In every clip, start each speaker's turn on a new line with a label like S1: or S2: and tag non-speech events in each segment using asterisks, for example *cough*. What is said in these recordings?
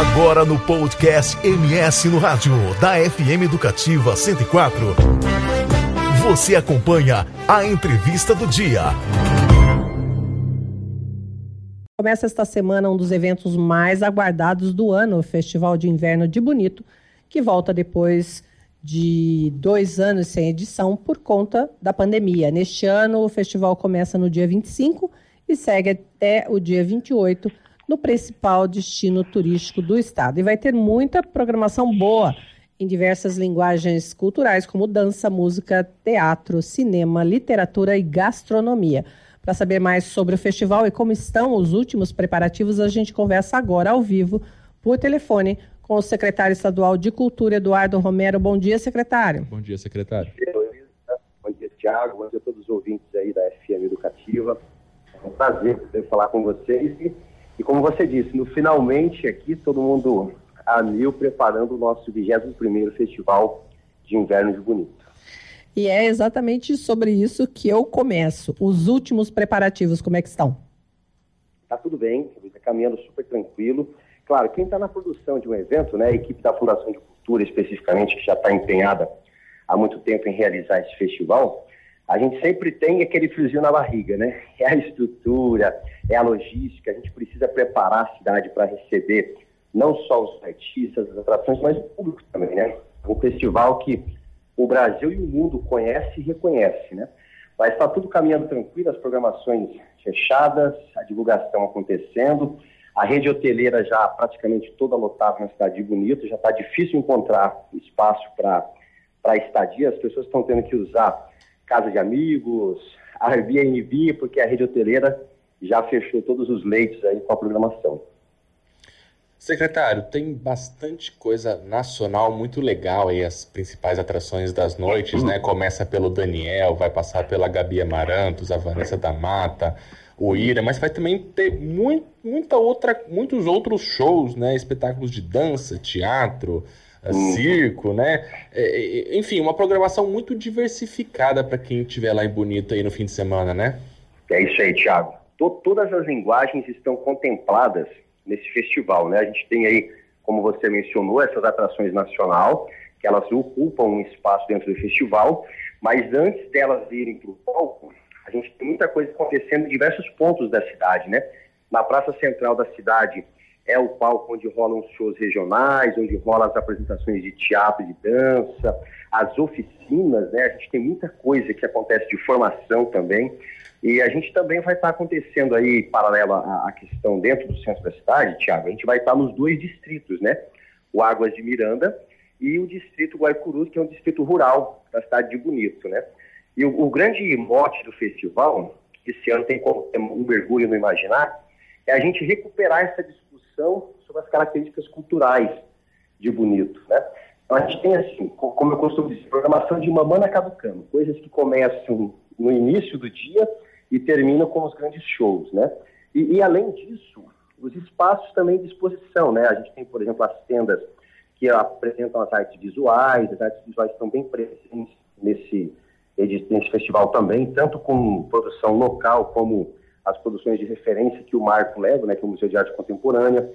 S1: Agora no podcast MS no Rádio, da FM Educativa 104. Você acompanha a entrevista do dia.
S2: Começa esta semana um dos eventos mais aguardados do ano, o Festival de Inverno de Bonito, que volta depois de dois anos sem edição por conta da pandemia. Neste ano, o festival começa no dia 25 e segue até o dia 28 no principal destino turístico do estado. E vai ter muita programação boa em diversas linguagens culturais, como dança, música, teatro, cinema, literatura e gastronomia. Para saber mais sobre o festival e como estão os últimos preparativos, a gente conversa agora ao vivo, por telefone, com o secretário estadual de Cultura, Eduardo Romero. Bom dia, secretário.
S3: Bom dia, secretário.
S4: Bom dia, Tiago. Bom dia a todos os ouvintes aí da FM Educativa. É um prazer poder falar com vocês. E, e como você disse, no finalmente aqui, todo mundo a mil preparando o nosso 21º Festival de Inverno de Bonito.
S2: E é exatamente sobre isso que eu começo. Os últimos preparativos, como é que estão?
S4: Está tudo bem, está caminhando super tranquilo. Claro, quem está na produção de um evento, né, a equipe da Fundação de Cultura especificamente, que já está empenhada há muito tempo em realizar esse festival, a gente sempre tem aquele friozinho na barriga, né? É a estrutura, é a logística, a gente precisa preparar a cidade para receber não só os artistas, as atrações, mas o público também, né? Um festival que o Brasil e o mundo conhece e reconhece, né? Mas está tudo caminhando tranquilo, as programações fechadas, a divulgação acontecendo, a rede hoteleira já praticamente toda lotada na cidade de Bonito, já está difícil encontrar espaço para estadia, as pessoas estão tendo que usar casa de amigos, Airbnb, porque a rede hoteleira já fechou todos os leitos aí com a programação.
S3: Secretário, tem bastante coisa nacional muito legal aí, as principais atrações das noites, né? Começa pelo Daniel, vai passar pela Gabi Amarantos, a Vanessa da Mata, o Ira, mas vai também ter muito, muita outra, muitos outros shows, né? Espetáculos de dança, teatro, uhum. circo, né? É, enfim, uma programação muito diversificada para quem estiver lá em Bonito aí no fim de semana, né?
S4: É isso aí, Thiago. Todas as linguagens estão contempladas nesse festival, né? A gente tem aí, como você mencionou, essas atrações nacional, que elas ocupam um espaço dentro do festival, mas antes delas irem para o palco, a gente tem muita coisa acontecendo em diversos pontos da cidade, né? Na Praça Central da cidade é o palco onde rolam os shows regionais, onde rolam as apresentações de teatro, de dança, as oficinas, né? A gente tem muita coisa que acontece de formação também. E a gente também vai estar acontecendo aí, paralelo à, questão dentro do centro da cidade, Tiago, a gente vai estar nos dois distritos, né? O Águas de Miranda e o distrito Guaicurus, que é um distrito rural da cidade de Bonito, né? E o, o grande mote do festival, que esse ano tem como um mergulho no imaginar, é a gente recuperar essa discussão sobre as características culturais de Bonito, né? Então a gente tem assim, como eu costumo dizer, programação de mamana caducando, coisas que começam no início do dia e terminam com os grandes shows, né? E, e, além disso, os espaços também de exposição, né? A gente tem, por exemplo, as tendas que apresentam as artes visuais, as artes visuais estão bem presentes nesse, nesse festival também, tanto com produção local como as produções de referência que o Marco leva, né, que é o Museu de Arte Contemporânea.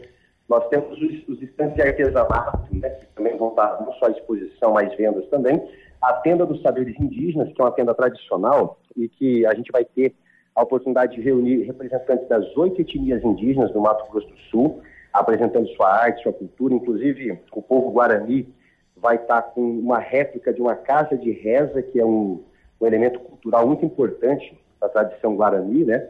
S4: Nós temos os, estantes de artesanato, né, que também vão estar não só à exposição, mas vendas também. A tenda dos saberes indígenas, que é uma tenda tradicional e que a gente vai ter a oportunidade de reunir representantes das oito etnias indígenas do Mato Grosso do Sul, apresentando sua arte, sua cultura. Inclusive, o povo guarani vai estar com uma réplica de uma casa de reza, que é um, um elemento cultural muito importante da tradição guarani, né?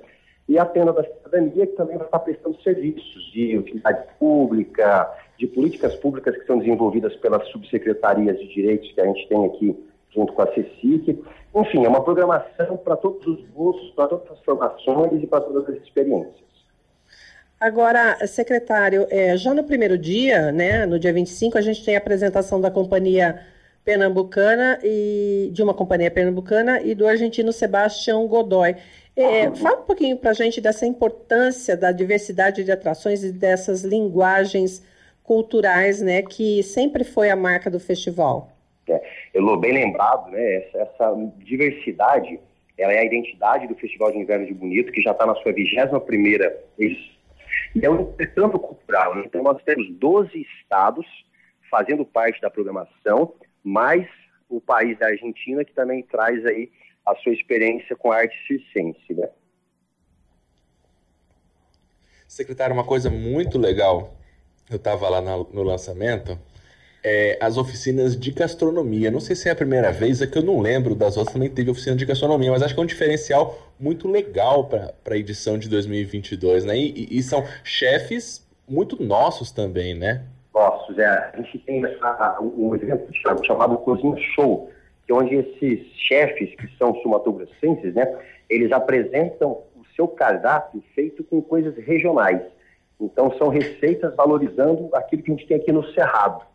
S4: E a tenda da cidadania, que também vai estar prestando serviços de utilidade pública, de políticas públicas que são desenvolvidas pelas subsecretarias de direitos que a gente tem aqui junto com a CECIC. Enfim, é uma programação para todos os gostos, para todas as formações e para todas as experiências.
S2: Agora, secretário, é, já no primeiro dia, né, no dia 25, a gente tem a apresentação da companhia pernambucana e de uma companhia pernambucana e do argentino Sebastião Godoy. É, fala um pouquinho para a gente dessa importância da diversidade de atrações e dessas linguagens culturais, né, que sempre foi a marca do festival.
S4: É, Elô, bem lembrado, né, essa, essa, diversidade, ela é a identidade do Festival de Inverno de Bonito, que já está na sua 21ª edição. E é um intercâmbio cultural. Né? Então, nós temos 12 estados fazendo parte da programação, mais o país da Argentina, que também traz aí a sua experiência com a arte circense, né?
S3: Secretário, uma coisa muito legal, eu estava lá no lançamento, é, as oficinas de gastronomia. Não sei se é a primeira vez, é que eu não lembro das outras, também teve oficina de gastronomia, mas acho que é um diferencial muito legal para a edição de 2022, né? E, e, são chefes muito nossos também, né?
S4: Nossos, é. A gente tem um evento chamado Cozinha Show, que onde esses chefes, que são sumatogrossenses, né, eles apresentam o seu cardápio feito com coisas regionais. Então, são receitas valorizando aquilo que a gente tem aqui no Cerrado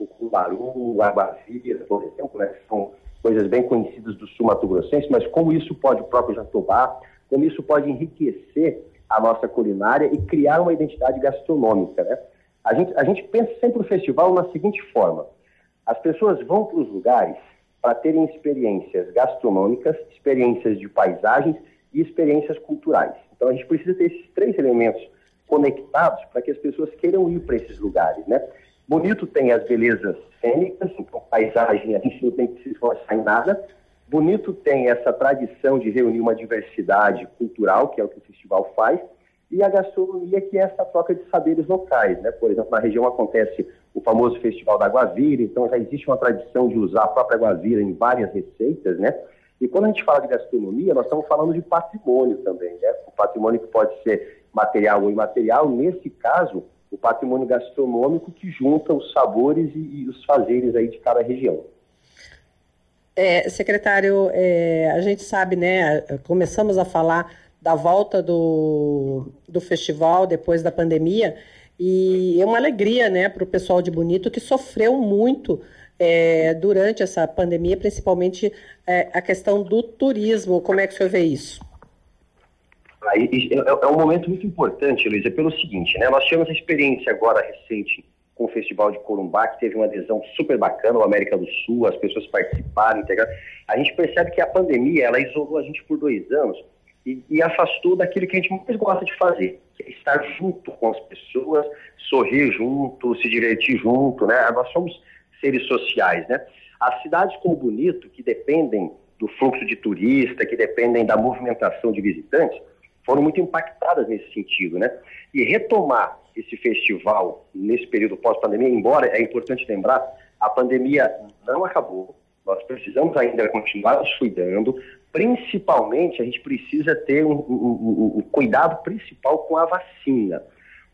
S4: o Cumbaru, a Guavira, por exemplo, né, são coisas bem conhecidas do sul Mato Grossense, mas como isso pode, o próprio Jatobá, como isso pode enriquecer a nossa culinária e criar uma identidade gastronômica, né? A gente, a gente pensa sempre o festival na seguinte forma, as pessoas vão para os lugares para terem experiências gastronômicas, experiências de paisagens e experiências culturais. Então a gente precisa ter esses três elementos conectados para que as pessoas queiram ir para esses lugares, né? Bonito tem as belezas cênicas, então paisagem a gente não tem que se esforçar em nada. Bonito tem essa tradição de reunir uma diversidade cultural, que é o que o festival faz, e a gastronomia, que é essa troca de saberes locais. Né? Por exemplo, na região acontece o famoso Festival da Guavira, então já existe uma tradição de usar a própria Guavira em várias receitas, né? E quando a gente fala de gastronomia, nós estamos falando de patrimônio também, né? O patrimônio que pode ser material ou imaterial, nesse caso, o patrimônio gastronômico que junta os sabores e, e os fazeres aí de cada região.
S2: É, secretário, é, a gente sabe, né? Começamos a falar da volta do, do festival depois da pandemia e é uma alegria, né, para o pessoal de Bonito que sofreu muito é, durante essa pandemia, principalmente é, a questão do turismo. Como é que o senhor vê isso?
S4: Aí, é, é, um momento muito importante, Luísa, pelo seguinte, né? Nós tivemos a experiência agora recente com o Festival de Corumbá, que teve uma adesão super bacana, o América do Sul, as pessoas participaram, integraram. A gente percebe que a pandemia, ela isolou a gente por dois anos e, e afastou daquilo que a gente mais gosta de fazer, é estar junto com as pessoas, sorrir junto, se divertir junto, né? Nós somos seres sociais, né? As cidades como Bonito, que dependem do fluxo de turista, que dependem da movimentação de visitantes, foram muito impactadas nesse sentido, né? E retomar esse festival nesse período pós-pandemia, embora é importante lembrar, a pandemia não acabou, nós precisamos ainda continuar nos cuidando, principalmente a gente precisa ter um, um, um cuidado principal com a vacina.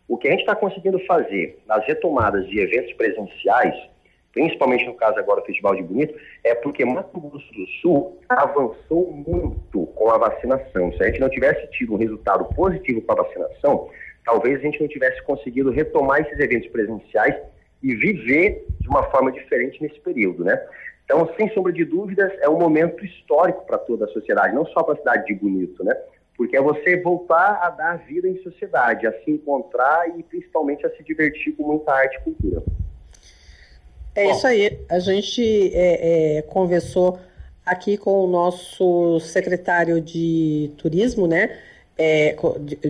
S4: O que a gente está conseguindo fazer nas retomadas de eventos presenciais principalmente no caso agora do Festival de Bonito, é porque Mato Grosso do Sul avançou muito com a vacinação. Se a gente não tivesse tido um resultado positivo com a vacinação, talvez a gente não tivesse conseguido retomar esses eventos presenciais e viver de uma forma diferente nesse período, né? Então, sem sombra de dúvidas, é um momento histórico para toda a sociedade, não só para a cidade de Bonito, né? Porque é você voltar a dar vida em sociedade, a se encontrar e principalmente a se divertir com muita arte e cultura.
S2: É Bom. isso aí. A gente é, é, conversou aqui com o nosso secretário de turismo, né? É,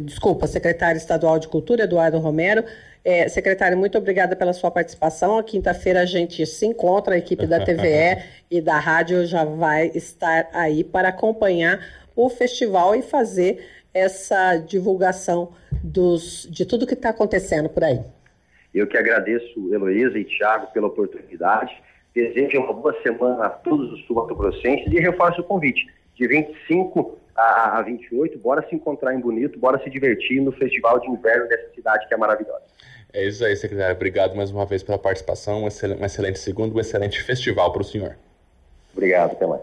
S2: desculpa, secretário estadual de cultura, Eduardo Romero. É, secretário, muito obrigada pela sua participação. Quinta-feira a gente se encontra, a equipe da TVE *laughs* e da rádio já vai estar aí para acompanhar o festival e fazer essa divulgação dos, de tudo que está acontecendo por aí.
S4: Eu que agradeço, Heloísa e Tiago, pela oportunidade. Desejo uma boa semana a todos os sul-mato-grossenses e reforço o convite. De 25 a 28, bora se encontrar em Bonito, bora se divertir no festival de inverno dessa cidade que é maravilhosa.
S3: É isso aí, secretário. Obrigado mais uma vez pela participação. Um excelente, um excelente segundo, um excelente festival para o senhor.
S4: Obrigado, até mais.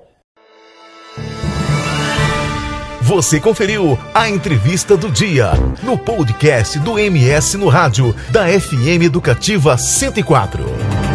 S1: Você conferiu a entrevista do dia no podcast do MS no rádio da FM Educativa 104.